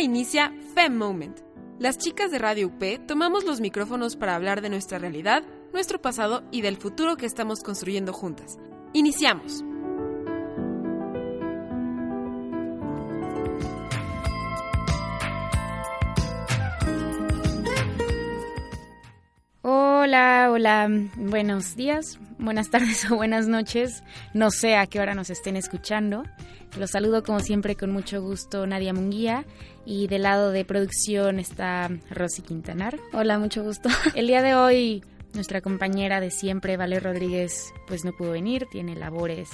Inicia Fem Moment. Las chicas de Radio UP tomamos los micrófonos para hablar de nuestra realidad, nuestro pasado y del futuro que estamos construyendo juntas. Iniciamos. Hola, hola, buenos días, buenas tardes o buenas noches. No sé a qué hora nos estén escuchando. Los saludo como siempre con mucho gusto Nadia Munguía y del lado de producción está Rosy Quintanar. Hola, mucho gusto. El día de hoy nuestra compañera de siempre, Vale Rodríguez, pues no pudo venir, tiene labores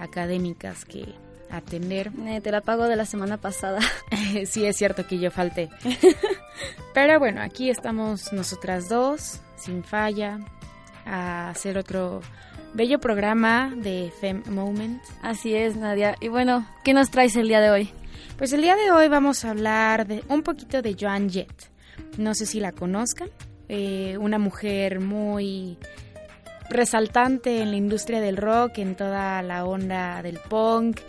académicas que atender. Eh, te la pago de la semana pasada. sí, es cierto que yo falté. Pero bueno, aquí estamos nosotras dos, sin falla, a hacer otro bello programa de Fem Moment. Así es, Nadia. Y bueno, ¿qué nos traes el día de hoy? Pues el día de hoy vamos a hablar de un poquito de Joan Jett. No sé si la conozcan. Eh, una mujer muy resaltante en la industria del rock, en toda la onda del punk,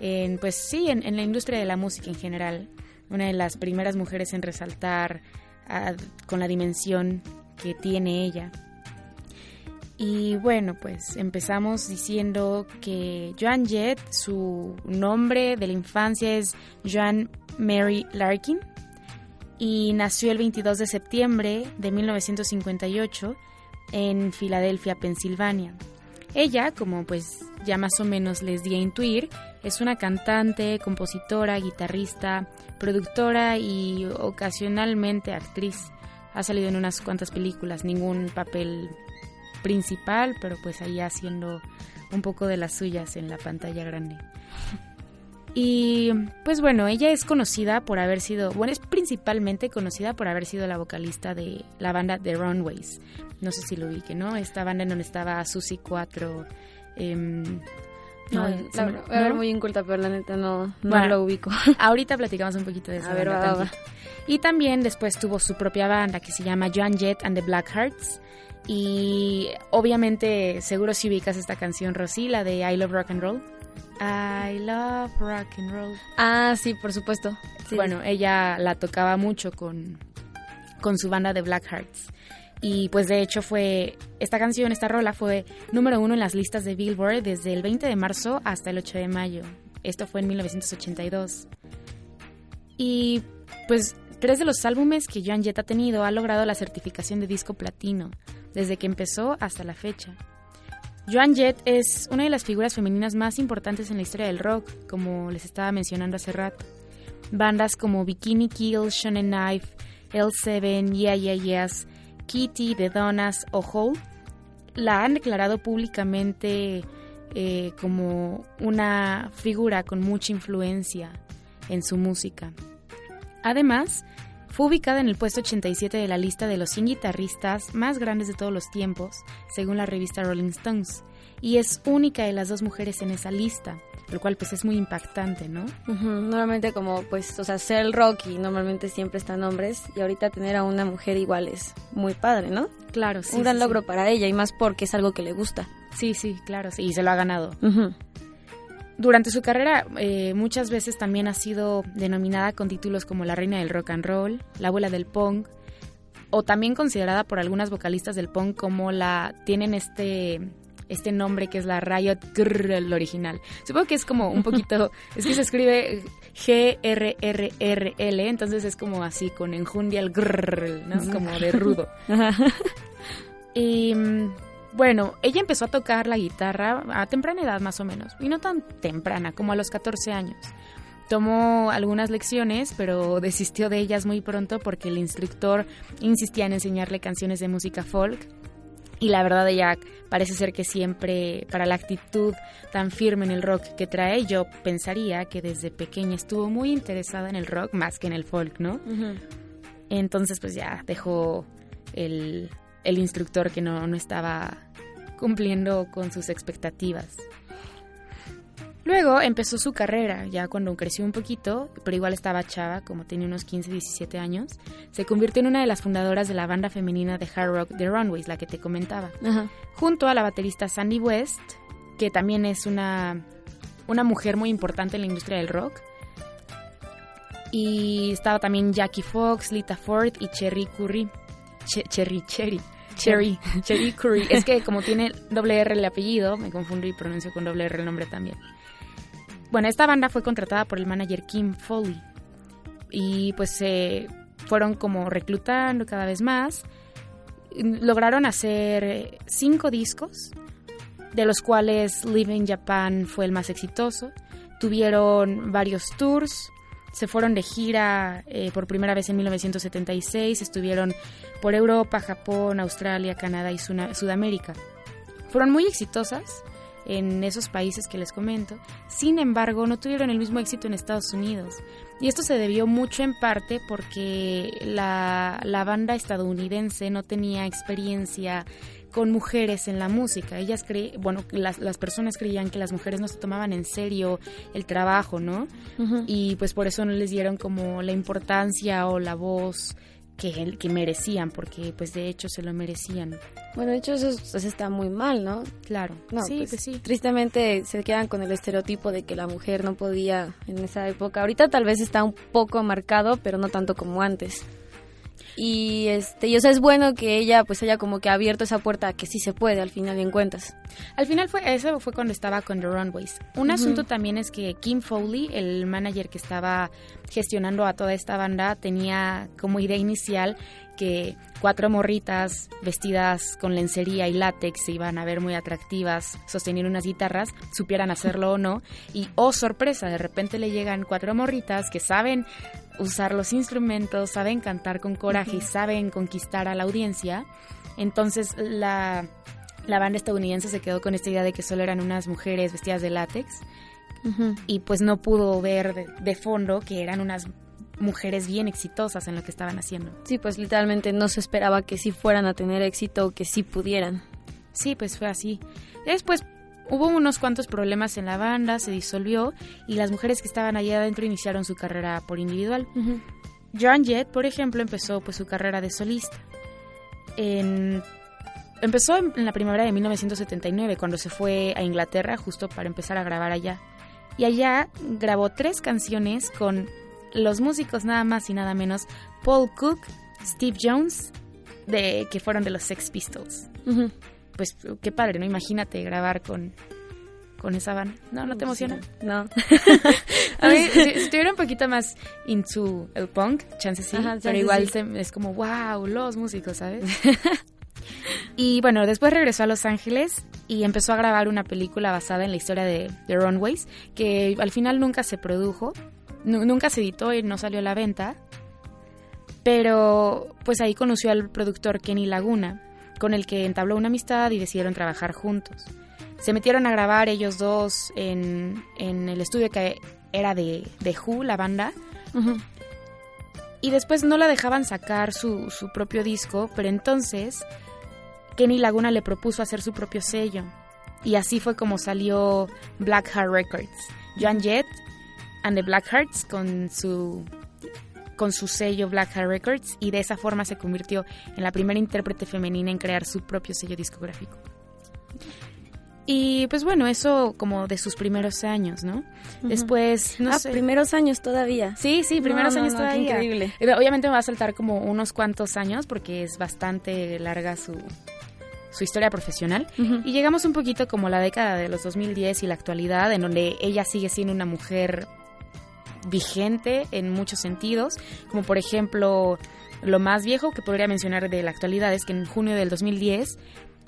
en, pues sí, en, la industria de la música en general. Una de las primeras mujeres en resaltar ah, con la dimensión que tiene ella. Y bueno, pues empezamos diciendo que Joan Jett, su nombre de la infancia es Joan Mary Larkin y nació el 22 de septiembre de 1958 en Filadelfia, Pensilvania. Ella, como pues ya más o menos les di a intuir, es una cantante, compositora, guitarrista, productora y ocasionalmente actriz. Ha salido en unas cuantas películas, ningún papel principal, pero pues ahí haciendo un poco de las suyas en la pantalla grande. Y pues bueno, ella es conocida por haber sido, bueno, es principalmente conocida por haber sido la vocalista de la banda The Runways. No sé si lo vi, que ¿no? Esta banda en donde estaba Susie 4. Em, no, a ver, muy inculta, pero la neta no, no lo ubico. Ahorita platicamos un poquito de eso. A ver, Y también después tuvo su propia banda que se llama Joan Jett and the Black Hearts. Y obviamente, seguro si ubicas esta canción, Rosy, la de I Love Rock and Roll. I love rock and roll. Ah, sí, por supuesto. Bueno, ella la tocaba mucho con, con su banda de Black Hearts. Y pues de hecho fue, esta canción, esta rola fue número uno en las listas de Billboard desde el 20 de marzo hasta el 8 de mayo. Esto fue en 1982. Y pues tres de los álbumes que Joan Jett ha tenido ha logrado la certificación de disco platino desde que empezó hasta la fecha. Joan Jett es una de las figuras femeninas más importantes en la historia del rock, como les estaba mencionando hace rato. Bandas como Bikini Kill, Shonen Knife, L7, Yeah Yeah Yes, Kitty, The Donas o Hole la han declarado públicamente eh, como una figura con mucha influencia en su música. Además, fue ubicada en el puesto 87 de la lista de los 100 guitarristas más grandes de todos los tiempos, según la revista Rolling Stones, y es única de las dos mujeres en esa lista, lo cual pues es muy impactante, ¿no? Normalmente como pues, o sea, ser el rock y normalmente siempre están hombres y ahorita tener a una mujer igual es muy padre, ¿no? Claro, sí. Un gran logro para ella y más porque es algo que le gusta. Sí, sí, claro, sí, y se lo ha ganado. Durante su carrera eh, muchas veces también ha sido denominada con títulos como la reina del rock and roll, la abuela del punk, o también considerada por algunas vocalistas del punk como la tienen este este nombre que es la Riot Grrr, el original. Supongo que es como un poquito, es que se escribe G-R-R-R-L, entonces es como así, con enjundia el grrr, ¿no? Como de rudo. y mm, bueno, ella empezó a tocar la guitarra a temprana edad más o menos, y no tan temprana, como a los 14 años. Tomó algunas lecciones, pero desistió de ellas muy pronto porque el instructor insistía en enseñarle canciones de música folk. Y la verdad ella parece ser que siempre, para la actitud tan firme en el rock que trae, yo pensaría que desde pequeña estuvo muy interesada en el rock más que en el folk, ¿no? Entonces pues ya dejó el, el instructor que no, no estaba cumpliendo con sus expectativas. Luego empezó su carrera, ya cuando creció un poquito, pero igual estaba chava, como tenía unos 15, 17 años. Se convirtió en una de las fundadoras de la banda femenina de hard rock The Runways, la que te comentaba. Junto a la baterista Sandy West, que también es una, una mujer muy importante en la industria del rock. Y estaba también Jackie Fox, Lita Ford y Cherry Curry. Cherry, Cherry. Cherry, Cherry Curry. Es que como tiene doble R el apellido, me confundo y pronuncio con doble R el nombre también. Bueno, esta banda fue contratada por el manager Kim Foley y pues se fueron como reclutando cada vez más. Lograron hacer cinco discos, de los cuales Live in Japan fue el más exitoso. Tuvieron varios tours, se fueron de gira eh, por primera vez en 1976, estuvieron por Europa, Japón, Australia, Canadá y Sudamérica. Fueron muy exitosas en esos países que les comento. Sin embargo, no tuvieron el mismo éxito en Estados Unidos. Y esto se debió mucho en parte porque la, banda estadounidense no tenía experiencia con mujeres en la música. Ellas cre bueno, las, las, personas creían que las mujeres no se tomaban en serio el trabajo, ¿no? Y pues por eso no les dieron como la importancia o la voz que, que merecían, porque pues de hecho se lo merecían. Bueno, de hecho eso, está muy mal, ¿no? Claro. No, sí, pues, pues, sí. Tristemente se quedan con el estereotipo de que la mujer no podía en esa época. Ahorita tal vez está un poco marcado, pero no tanto como antes y este y o sea es bueno que ella pues haya como que abierto esa puerta que sí se puede al final en cuentas. Al final fue eso fue cuando estaba con The Runways. Un asunto también es que Kim Foley el manager que estaba gestionando a toda esta banda tenía como idea inicial que cuatro morritas vestidas con lencería y látex se iban a ver muy atractivas sosteniendo unas guitarras, supieran hacerlo o no. Y, oh sorpresa, de repente le llegan cuatro morritas que saben usar los instrumentos, saben cantar con coraje y saben conquistar a la audiencia. Entonces la, la, banda estadounidense se quedó con esta idea de que solo eran unas mujeres vestidas de látex y pues no pudo ver de, fondo que eran unas mujeres bien exitosas en lo que estaban haciendo. Sí, pues literalmente no se esperaba que sí fueran a tener éxito o que sí pudieran. Sí, pues fue así. Después Hubo unos cuantos problemas en la banda, se disolvió y las mujeres que estaban allá adentro iniciaron su carrera por individual. Joan Jett, por ejemplo, empezó pues su carrera de solista. empezó en, la primavera de 1979 cuando se fue a Inglaterra justo para empezar a grabar allá. Y allá grabó tres canciones con los músicos nada más y nada menos Paul Cook, Steve Jones, de, que fueron de los Sex Pistols pues qué padre, ¿no? Imagínate grabar con, con esa banda. ¿No? ¿No te emociona? No. a mí, si, estuviera un poquito más into el punk, chances sí, pero igual es como, wow, los músicos, ¿sabes? y bueno, después regresó a Los Ángeles y empezó a grabar una película basada en la historia de The Runways, que al final nunca se produjo, nunca se editó y no salió a la venta, pero pues ahí conoció al productor Kenny Laguna, con el que entabló una amistad y decidieron trabajar juntos. Se metieron a grabar ellos dos en, el estudio que era de, de Who, la banda. Y después no la dejaban sacar su, su propio disco, pero entonces Kenny Laguna le propuso hacer su propio sello. Y así fue como salió Black Heart Records. Joan Jett and the Black Hearts con su con su sello Black Hat Records y de esa forma se convirtió en la primera intérprete femenina en crear su propio sello discográfico. Y pues bueno, eso como de sus primeros años, ¿no? Después, no ah, primeros años todavía. Sí, sí, primeros años todavía. increíble. Obviamente me va a saltar como unos cuantos años porque es bastante larga su, su historia profesional. Y llegamos un poquito como la década de los 2010 y la actualidad, en donde ella sigue siendo una mujer vigente en muchos sentidos, como por ejemplo lo más viejo que podría mencionar de la actualidad es que en junio del 2010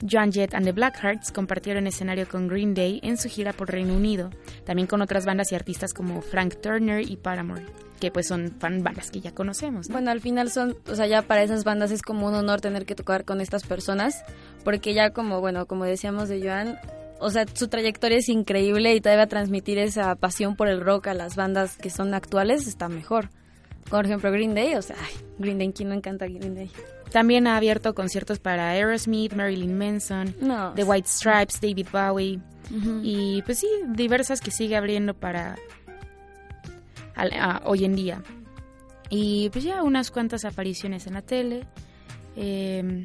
Joan Jett and the Blackhearts compartieron escenario con Green Day en su gira por Reino Unido, también con otras bandas y artistas como Frank Turner y Paramore, que pues son fan bandas que ya conocemos. Bueno, al final son, o sea, ya para esas bandas es como un honor tener que tocar con estas personas, porque ya como, bueno, como decíamos de Joan, o sea, su trayectoria es increíble y todavía transmitir esa pasión por el rock a las bandas que son actuales está mejor. Por ejemplo, Green Day, o sea, ay, Green Day, ¿quién no encanta Green Day? También ha abierto conciertos para Aerosmith, Marilyn Manson, No, The White Stripes, David Bowie y pues sí, diversas que sigue abriendo para al- a- hoy en día. Y pues ya unas cuantas apariciones en la tele. eh,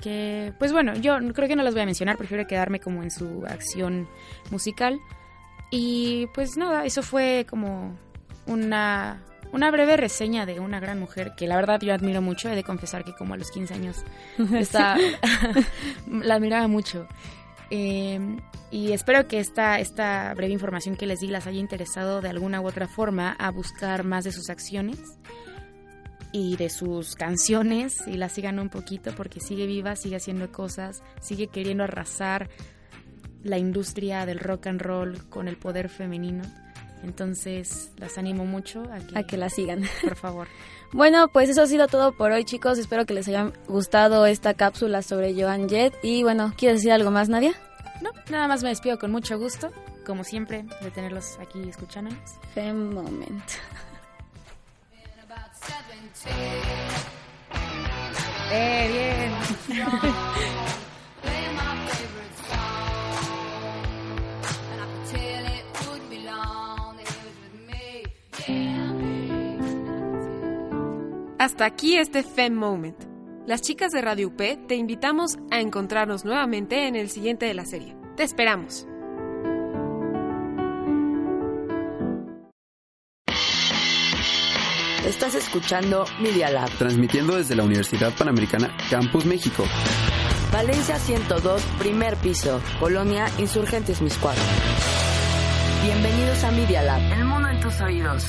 que pues bueno, yo creo que no las voy a mencionar, prefiero quedarme como en su acción musical. Y pues nada, eso fue como una, una breve reseña de una gran mujer que la verdad yo admiro mucho. He de confesar que como a los 15 años la admiraba mucho. Eh, y espero que esta, esta breve información que les di las haya interesado de alguna u otra forma a buscar más de sus acciones y de sus canciones y la sigan un poquito porque sigue viva, sigue haciendo cosas, sigue queriendo arrasar la industria del rock and roll con el poder femenino. Entonces las animo mucho a que, a que la sigan. por favor. Bueno, pues eso ha sido todo por hoy, chicos. Espero que les haya gustado esta cápsula sobre Joan Jett. Y bueno, ¿quieres decir algo más, Nadia? No, nada más me despido con mucho gusto, como siempre, de tenerlos aquí escuchándonos. Fem moment. Eh. Hasta aquí este Fem Moment. Las chicas de Radio UP te invitamos a encontrarnos nuevamente en el siguiente de la serie. Te esperamos. Estás escuchando Media Lab. Transmitiendo desde la Universidad Panamericana Campus México. Valencia 102, primer piso. Colonia Insurgentes Miscuadro. Bienvenidos a Media Lab. El mundo en tus oídos.